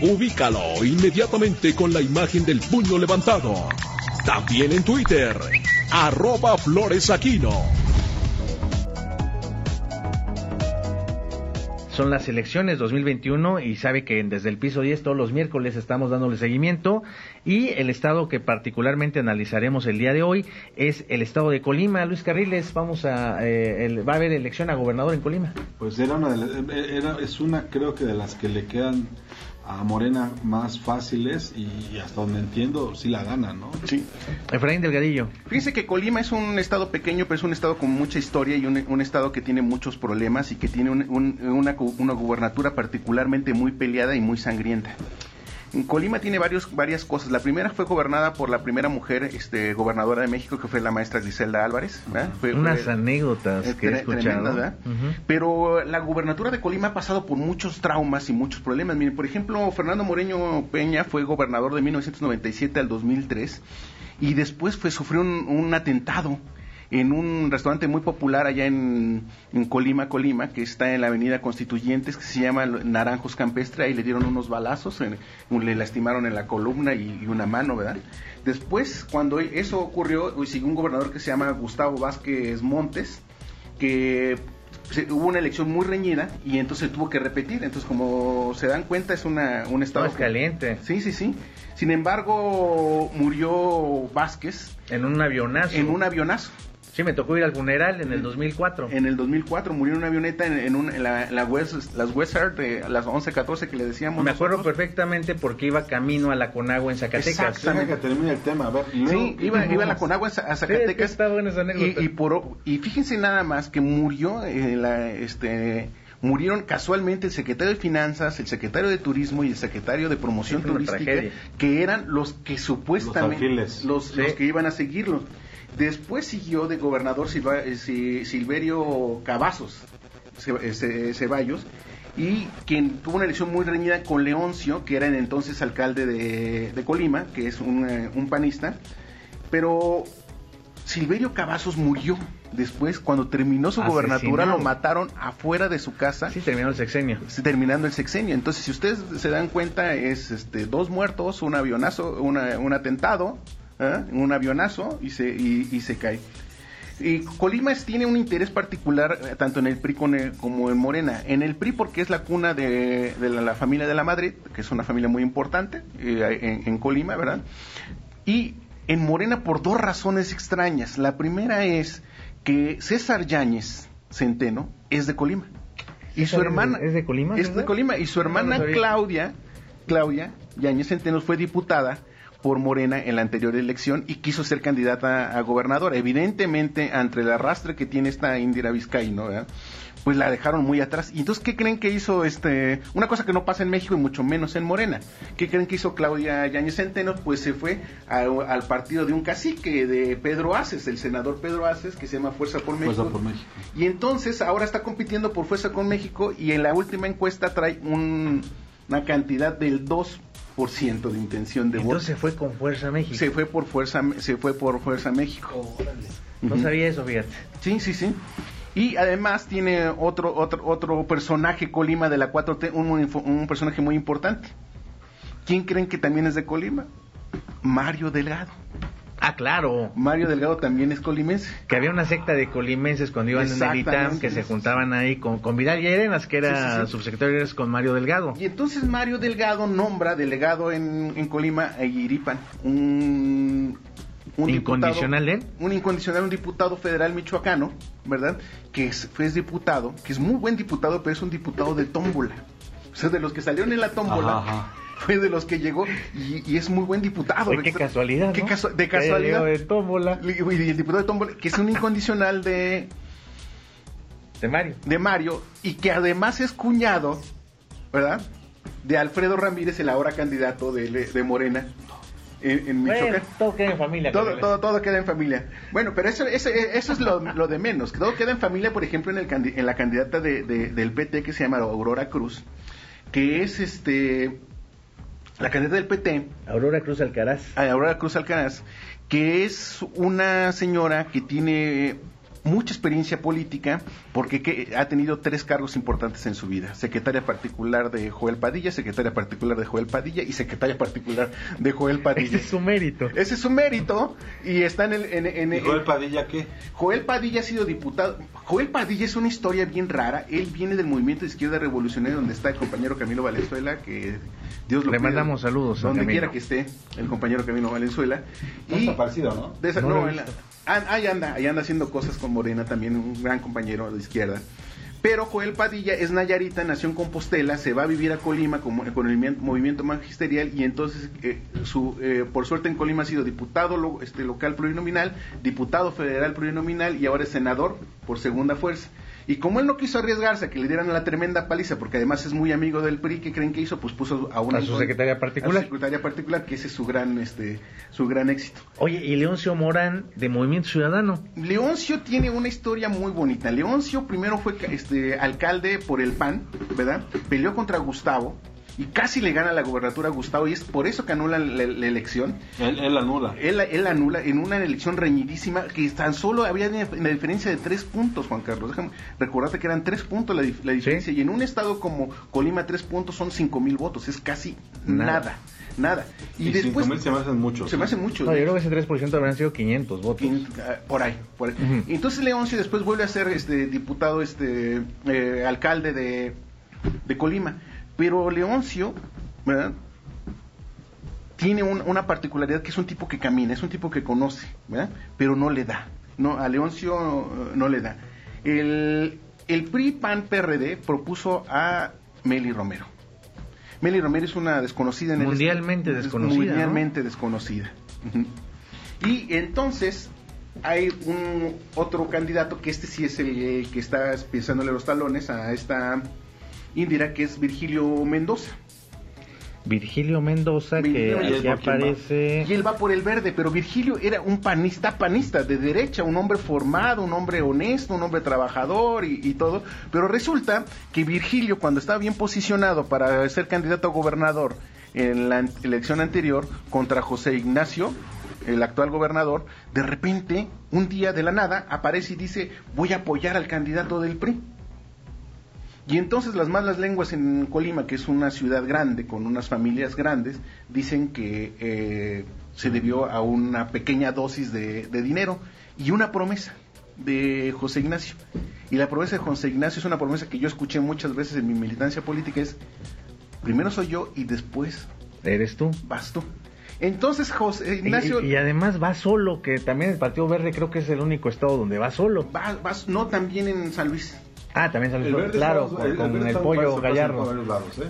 Ubícalo inmediatamente con la imagen del puño levantado. También en Twitter, arroba floresaquino. Son las elecciones 2021 y sabe que desde el piso 10 todos los miércoles estamos dándole seguimiento y el estado que particularmente analizaremos el día de hoy es el estado de Colima. Luis Carriles, vamos a eh, va a haber elección a gobernador en Colima. Pues era una de era, es una creo que de las que le quedan a Morena más fáciles y hasta donde entiendo sí la gana, ¿no? Sí. Efraín Delgadillo. Fíjese que Colima es un estado pequeño, pero es un estado con mucha historia y un, estado que tiene muchos problemas y que tiene una, una gubernatura particularmente muy peleada y muy sangrienta. Colima tiene varios, varias cosas. La primera fue gobernada por la primera mujer este, gobernadora de México, que fue la maestra Griselda Álvarez. Fue, Unas anécdotas que he escuchado. Pero la gubernatura de Colima ha pasado por muchos traumas y muchos problemas. Miren, por ejemplo, Fernando Moreño Peña fue gobernador de 1997 al 2003 y después fue, sufrió un atentado en un restaurante muy popular allá en, Colima, Colima, que está en la avenida Constituyentes, que se llama Naranjos Campestre, ahí le dieron unos balazos, le lastimaron en la columna y, una mano, ¿verdad? Después, cuando eso ocurrió, siguió un gobernador que se llama Gustavo Vázquez Montes, que hubo una elección muy reñida y entonces tuvo que repetir. Entonces, como se dan cuenta, es una, un estado... caliente. Sí, sí, sí. Sin embargo, murió Vázquez. En un avionazo. En un avionazo. Sí, me tocó ir al funeral en el 2004. En el 2004 murió en una avioneta en, la, West, las West de las 11-14 que le decíamos. Me acuerdo perfectamente porque iba camino a la Conagua en Zacatecas. Exactamente. que termine el tema. A ver, sí, iba, iba a la Conagua a Zacatecas. Sí, buena esa anécdota. Y, por, y fíjense nada más que murió eh, la, este murieron casualmente el secretario de Finanzas, el secretario de Turismo y el secretario de Promoción Turística, que eran los que supuestamente los, los, que iban a seguirlo. Después siguió de gobernador eh, Silverio Cavazos eh, Ceballos y quien tuvo una elección muy reñida con Leoncio, que era el entonces alcalde de, Colima, que es un, eh, un, panista, pero Silverio Cavazos murió después, cuando terminó su gobernatura, lo mataron afuera de su casa. Sí, terminó el sexenio. Terminando el sexenio. Entonces, si ustedes se dan cuenta, es este dos muertos, un avionazo, un atentado, ¿eh? un avionazo y se, y, se cae. Y Colima tiene un interés particular eh, tanto en el PRI como en Morena. En el PRI porque es la cuna de, la, familia de la Madrid, que es una familia muy importante eh, en, Colima, ¿verdad? Y en Morena por dos razones extrañas. La primera es que César Yáñez Centeno es de Colima. Y su hermana... ¿Es de Colima? Es de Colima. Y su hermana Claudia, Claudia Yáñez Centeno fue diputada por Morena en la anterior elección y quiso ser candidata a gobernadora. Evidentemente, ante el arrastre que tiene esta Indira Vizcaíno, pues la dejaron muy atrás. Y entonces, ¿qué creen que hizo este? Una cosa que no pasa en México y mucho menos en Morena. ¿Qué creen que hizo Claudia Yáñez Centeno? Pues se fue al partido de un cacique, de Pedro Aces, el senador Pedro Aces, que se llama Fuerza por México. Fuerza por México. Y entonces ahora está compitiendo por Fuerza con México y en la última encuesta trae una cantidad del 2 ciento de intención de voto. Entonces se fue con Fuerza México. Se fue por Fuerza, se fue por Fuerza México. no sabía eso, fíjate. Sí, sí, sí. Y además tiene otro otro otro personaje Colima de la 4T, un, un personaje muy importante. ¿Quién creen que también es de Colima? Mario Delgado. Ah, claro. Mario Delgado también es colimense. Que había una secta de colimenses cuando iban en el ITAM que se juntaban ahí con, con Vidal y Arenas, que era subsecretario con Mario Delgado. Y entonces Mario Delgado nombra delegado en, en Colima a Iripan, un, un incondicional diputado, Un incondicional, un diputado federal michoacano, ¿verdad? Que es, fue diputado, que es muy buen diputado, pero es un diputado de tómbola. O sea, de los que salieron en la tómbola fue de los que llegó y, es muy buen diputado. qué casualidad. de casualidad. De tómbola. Y el diputado de tómbola, que es un incondicional de. De Mario. De Mario, y que además es cuñado, ¿verdad? De Alfredo Ramírez, el ahora candidato de, de Morena. en, Michoacán. todo queda en familia. Todo, todo, todo, queda en familia. Bueno, pero eso, eso, eso es lo, lo, de menos. Todo queda en familia, por ejemplo, en, el, en la candidata de, del PT que se llama Aurora Cruz, que es este la candidata del PT. Aurora Cruz Alcaraz. Aurora Cruz Alcaraz, que es una señora que tiene mucha experiencia política porque ha tenido tres cargos importantes en su vida. Secretaria particular de Joel Padilla, secretaria particular de Joel Padilla y secretaria particular de Joel Padilla. Ese es su mérito. Ese es su mérito y está en el... En, Joel Padilla qué? Joel Padilla ha sido diputado. Joel Padilla es una historia bien rara. Él viene del movimiento de izquierda revolucionaria donde está el compañero Camilo Valenzuela, que Dios lo Le mandamos saludos. Donde quiera que esté el compañero Camilo Valenzuela. Y, está parecido, ¿no? no, ahí anda, ahí anda haciendo cosas con Morena también, un gran compañero de izquierda. Pero Joel Padilla es Nayarita, nació en Compostela, se va a vivir a Colima con, con el movimiento magisterial y entonces, eh, su, eh, por suerte en Colima ha sido diputado este, local plurinominal, diputado federal plurinominal y ahora es senador por segunda fuerza. Y como él no quiso arriesgarse a que le dieran la tremenda paliza, porque además es muy amigo del PRI, ¿qué creen que hizo? Pues puso a una... A su secretaria particular. A su secretaria particular, que ese es su gran, este, su gran éxito. Oye, ¿y Leoncio Morán de Movimiento Ciudadano? Leoncio tiene una historia muy bonita. Leoncio primero fue este, alcalde por el PAN, ¿verdad? Peleó contra Gustavo, y casi le gana la gobernatura a Gustavo y es por eso que anula la, elección. Él, anula. Él, él, anula en una elección reñidísima que tan solo había una diferencia de tres puntos, Juan Carlos. Déjame recordarte que eran tres puntos la, diferencia y en un estado como Colima tres puntos son cinco mil votos, es casi nada. nada. Y, después. mil se me hacen muchos. Se me hacen muchos. No, yo creo que ese 3% habrían sido 500 votos. Ah, por ahí. Por ahí. Entonces Leoncio después vuelve a ser este diputado, este eh, alcalde de, de Colima. Pero Leoncio, ¿verdad? Tiene una particularidad que es un tipo que camina, es un tipo que conoce, ¿verdad? Pero no le da. No, a Leoncio eh, no le da. El, el PRI PAN PRD propuso a Meli Romero. Meli Romero es una desconocida en mundialmente desconocida. Mundialmente desconocida. Y entonces hay un otro candidato que este sí es el que está pisándole los talones a esta Indira, que es Virgilio Mendoza. Virgilio Mendoza, que ya aparece. Y él va por el verde, pero Virgilio era un panista, panista de derecha, un hombre formado, un hombre honesto, un hombre trabajador y, todo. Pero resulta que Virgilio, cuando estaba bien posicionado para ser candidato a gobernador en la elección anterior contra José Ignacio, el actual gobernador, de repente, un día de la nada, aparece y dice: Voy a apoyar al candidato del PRI. Y entonces las malas lenguas en Colima, que es una ciudad grande, con unas familias grandes, dicen que eh, se debió a una pequeña dosis de, dinero y una promesa de José Ignacio. Y la promesa de José Ignacio es una promesa que yo escuché muchas veces en mi militancia política, es, primero soy yo y después... Eres tú. Vas tú. Entonces José Ignacio... Y, además va solo, que también el Partido Verde creo que es el único estado donde va solo. Va, no, también en San Luis. Ah, también salió claro, con, el, pollo Gallardo. ¿eh?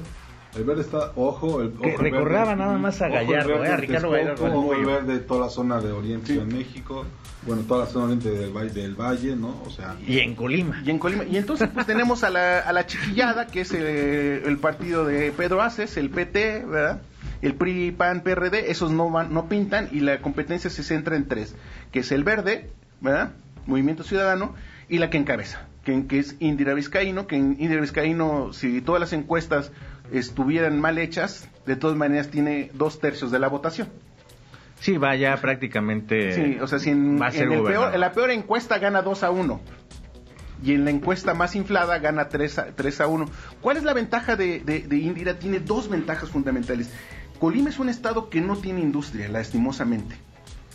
El verde está, ojo, el, que recordaba nada más a Gallardo, eh, a Ricardo Gallardo. el verde, toda la zona de Oriente de México, bueno, toda la zona oriente del valle, del valle, ¿no? O sea. Y en Colima. Y en Colima. Y entonces, pues tenemos a la, a la chiquillada, que es el, el partido de Pedro Aces, el PT, ¿verdad? El PRI, PAN, PRD, esos no van, no pintan, y la competencia se centra en tres, que es el verde, ¿verdad? Movimiento Ciudadano, y la que encabeza, que, es Indira Vizcaíno, que en Indira Vizcaíno, si todas las encuestas estuvieran mal hechas, de todas maneras tiene dos tercios de la votación. Sí, va ya prácticamente. Sí, o sea, si en, la peor encuesta gana 2 a 1 y en la encuesta más inflada gana 3 a, 3 a 1. ¿Cuál es la ventaja de, de, Indira? Tiene dos ventajas fundamentales. Colima es un estado que no tiene industria, lastimosamente.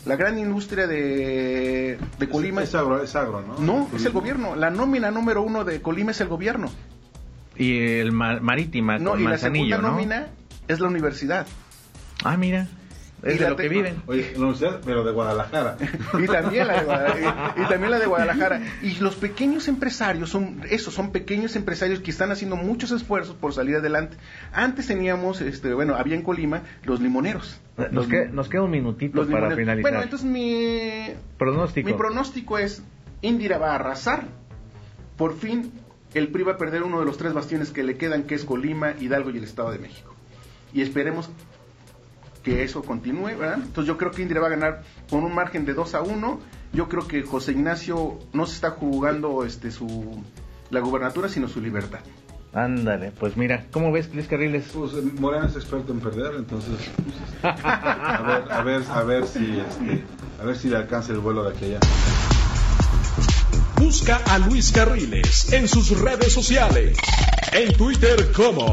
La gran industria de, de Colima es, agro, es agro, ¿no? No, es el gobierno. La nómina número uno de Colima es el gobierno. Y el marítima no, y la segunda nómina es la universidad. Ah, mira. Es de lo que viven. Oye, la universidad, pero de Guadalajara. y, también la de Guadalajara, y, también la de Guadalajara. Y los pequeños empresarios, son esos, son pequeños empresarios que están haciendo muchos esfuerzos por salir adelante. Antes teníamos, este, bueno, había en Colima los limoneros. Nos, queda, nos queda un minutito para finalizar. Bueno, entonces mi pronóstico. mi pronóstico es Indira va a arrasar. Por fin el PRI va a perder uno de los tres bastiones que le quedan, que es Colima, Hidalgo y el Estado de México. Y esperemos que eso continúe, ¿verdad? Entonces yo creo que Indira va a ganar con un margen de 2 a 1. Yo creo que José Ignacio no se está jugando este su la gubernatura, sino su libertad. Ándale, pues mira, ¿cómo ves, Luis Carriles? Pues eh, Morena es experto en perder, entonces pues, a ver, a ver, a ver si este, a ver si le alcanza el vuelo de aquí allá. Busca a Luis Carriles en sus redes sociales. En Twitter como